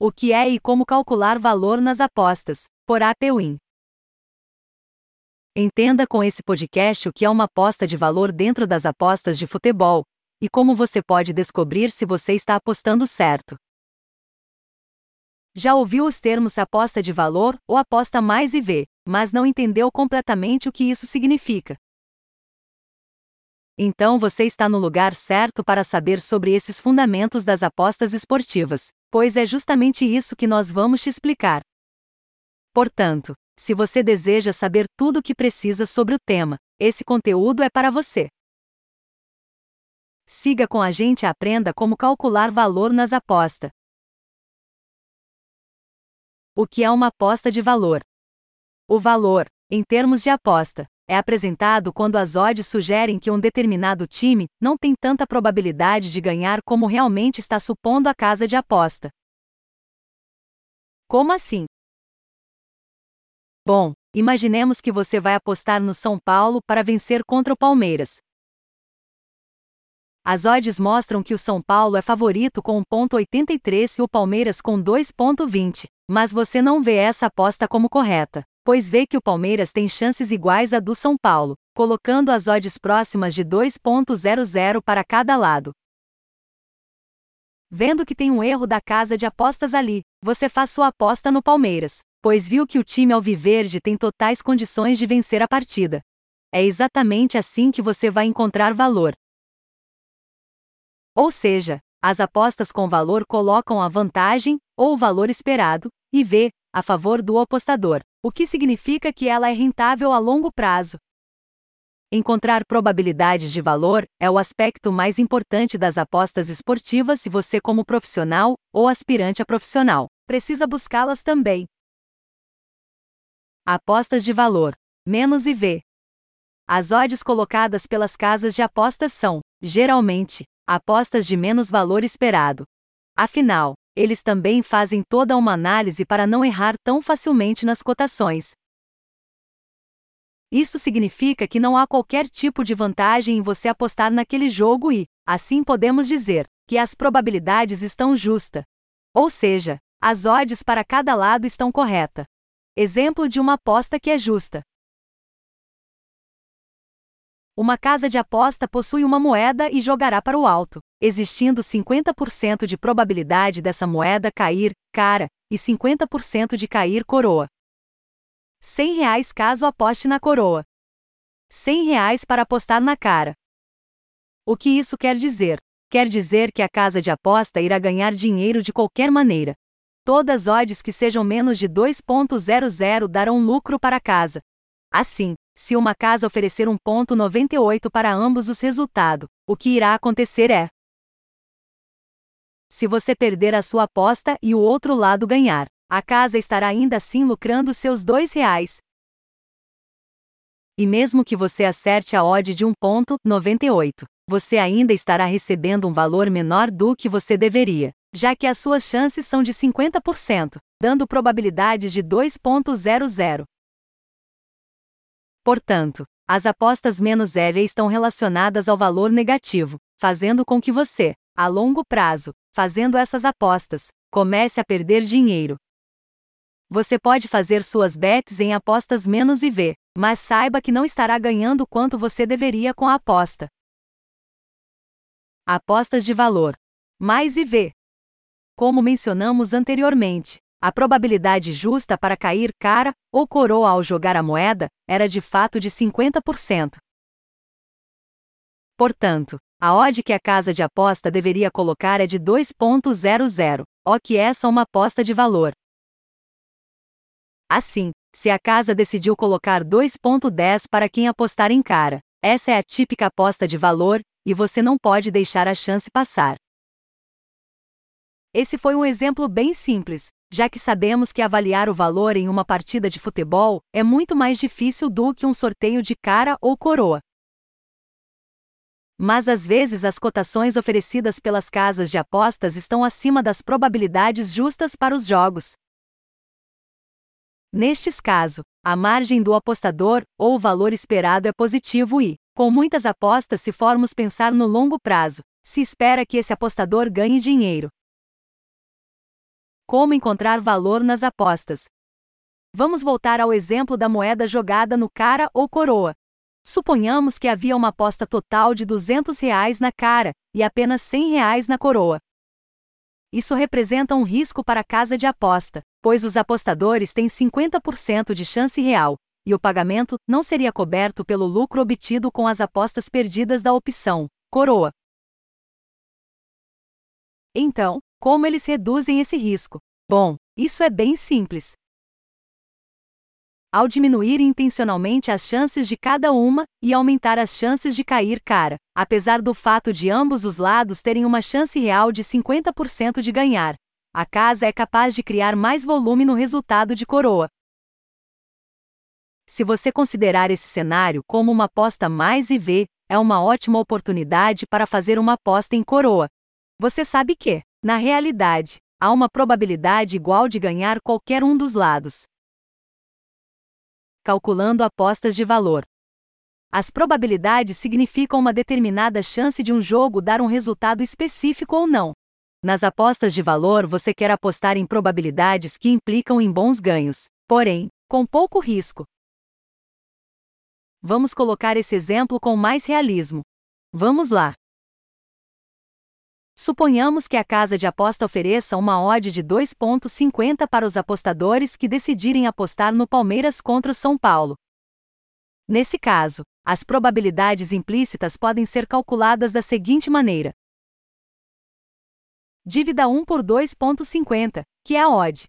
O que é e como calcular valor nas apostas, por APWin. Entenda com esse podcast o que é uma aposta de valor dentro das apostas de futebol e como você pode descobrir se você está apostando certo. Já ouviu os termos aposta de valor ou aposta mais IV, mas não entendeu completamente o que isso significa. Então você está no lugar certo para saber sobre esses fundamentos das apostas esportivas, pois é justamente isso que nós vamos te explicar. Portanto, se você deseja saber tudo o que precisa sobre o tema, esse conteúdo é para você. Siga com a gente e aprenda como calcular valor nas apostas. O que é uma aposta de valor? O valor, em termos de aposta, é apresentado quando as odds sugerem que um determinado time não tem tanta probabilidade de ganhar como realmente está supondo a casa de aposta. Como assim? Bom, imaginemos que você vai apostar no São Paulo para vencer contra o Palmeiras. As odds mostram que o São Paulo é favorito com 1.83 e o Palmeiras com 2.20, mas você não vê essa aposta como correta, pois vê que o Palmeiras tem chances iguais à do São Paulo, colocando as odds próximas de 2.00 para cada lado. Vendo que tem um erro da casa de apostas ali, você faz sua aposta no Palmeiras pois viu que o time alviverde tem totais condições de vencer a partida. É exatamente assim que você vai encontrar valor. Ou seja, as apostas com valor colocam a vantagem, ou o valor esperado, e V, a favor do apostador, o que significa que ela é rentável a longo prazo. Encontrar probabilidades de valor é o aspecto mais importante das apostas esportivas se você, como profissional ou aspirante a profissional, precisa buscá-las também. Apostas de valor. Menos IV. As odds colocadas pelas casas de apostas são, geralmente, apostas de menos valor esperado. Afinal, eles também fazem toda uma análise para não errar tão facilmente nas cotações. Isso significa que não há qualquer tipo de vantagem em você apostar naquele jogo e, assim podemos dizer, que as probabilidades estão justas. Ou seja, as odds para cada lado estão corretas. Exemplo de uma aposta que é justa. Uma casa de aposta possui uma moeda e jogará para o alto, existindo 50% de probabilidade dessa moeda cair, cara, e 50% de cair coroa. 100 reais caso aposte na coroa. 100 reais para apostar na cara. O que isso quer dizer? Quer dizer que a casa de aposta irá ganhar dinheiro de qualquer maneira, Todas odds que sejam menos de 2.00 darão lucro para a casa. Assim, se uma casa oferecer 1.98 para ambos os resultados, o que irá acontecer é: se você perder a sua aposta e o outro lado ganhar, a casa estará ainda assim lucrando seus dois reais. E mesmo que você acerte a odd de 1.98, você ainda estará recebendo um valor menor do que você deveria já que as suas chances são de 50%, dando probabilidades de 2.00. Portanto, as apostas menos EV estão relacionadas ao valor negativo, fazendo com que você, a longo prazo, fazendo essas apostas, comece a perder dinheiro. Você pode fazer suas bets em apostas menos IV, mas saiba que não estará ganhando quanto você deveria com a aposta. Apostas de valor. Mais IV. Como mencionamos anteriormente, a probabilidade justa para cair cara ou coroa ao jogar a moeda era de fato de 50%. Portanto, a odd que a casa de aposta deveria colocar é de 2.00, o que essa é uma aposta de valor. Assim, se a casa decidiu colocar 2.10 para quem apostar em cara, essa é a típica aposta de valor, e você não pode deixar a chance passar. Esse foi um exemplo bem simples, já que sabemos que avaliar o valor em uma partida de futebol é muito mais difícil do que um sorteio de cara ou coroa. Mas às vezes as cotações oferecidas pelas casas de apostas estão acima das probabilidades justas para os jogos. Nestes casos, a margem do apostador ou o valor esperado é positivo e, com muitas apostas, se formos pensar no longo prazo, se espera que esse apostador ganhe dinheiro. Como encontrar valor nas apostas? Vamos voltar ao exemplo da moeda jogada no cara ou coroa. Suponhamos que havia uma aposta total de 200 reais na cara e apenas 100 reais na coroa. Isso representa um risco para a casa de aposta, pois os apostadores têm 50% de chance real, e o pagamento não seria coberto pelo lucro obtido com as apostas perdidas da opção coroa. Então, como eles reduzem esse risco? Bom, isso é bem simples. Ao diminuir intencionalmente as chances de cada uma e aumentar as chances de cair cara, apesar do fato de ambos os lados terem uma chance real de 50% de ganhar, a casa é capaz de criar mais volume no resultado de coroa. Se você considerar esse cenário como uma aposta mais IV, é uma ótima oportunidade para fazer uma aposta em coroa. Você sabe que, na realidade, há uma probabilidade igual de ganhar qualquer um dos lados. Calculando apostas de valor. As probabilidades significam uma determinada chance de um jogo dar um resultado específico ou não. Nas apostas de valor, você quer apostar em probabilidades que implicam em bons ganhos, porém, com pouco risco. Vamos colocar esse exemplo com mais realismo. Vamos lá. Suponhamos que a casa de aposta ofereça uma odd de 2,50 para os apostadores que decidirem apostar no Palmeiras contra o São Paulo. Nesse caso, as probabilidades implícitas podem ser calculadas da seguinte maneira: Dívida 1 por 2,50, que é a odd.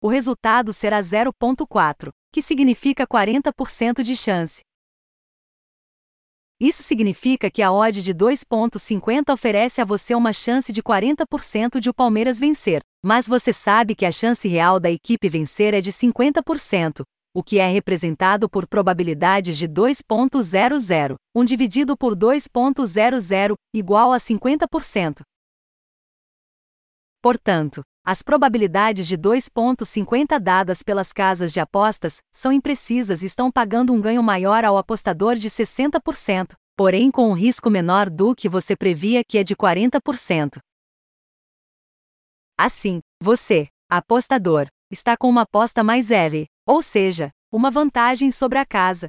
O resultado será 0,4, que significa 40% de chance. Isso significa que a odd de 2,50 oferece a você uma chance de 40% de o Palmeiras vencer, mas você sabe que a chance real da equipe vencer é de 50%, o que é representado por probabilidades de 2,00, 1 dividido por 2,00, igual a 50%. Portanto, as probabilidades de 2,50 dadas pelas casas de apostas são imprecisas e estão pagando um ganho maior ao apostador de 60%, porém com um risco menor do que você previa que é de 40%. Assim, você, apostador, está com uma aposta mais leve, ou seja, uma vantagem sobre a casa.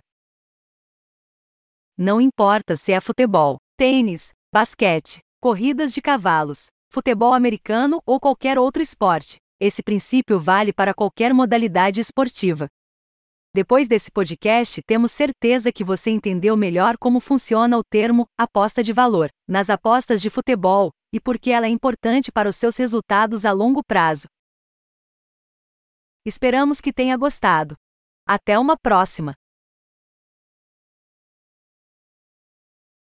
Não importa se é futebol, tênis, basquete, corridas de cavalos, futebol americano ou qualquer outro esporte. Esse princípio vale para qualquer modalidade esportiva. Depois desse podcast, temos certeza que você entendeu melhor como funciona o termo aposta de valor nas apostas de futebol e por que ela é importante para os seus resultados a longo prazo. Esperamos que tenha gostado. Até uma próxima!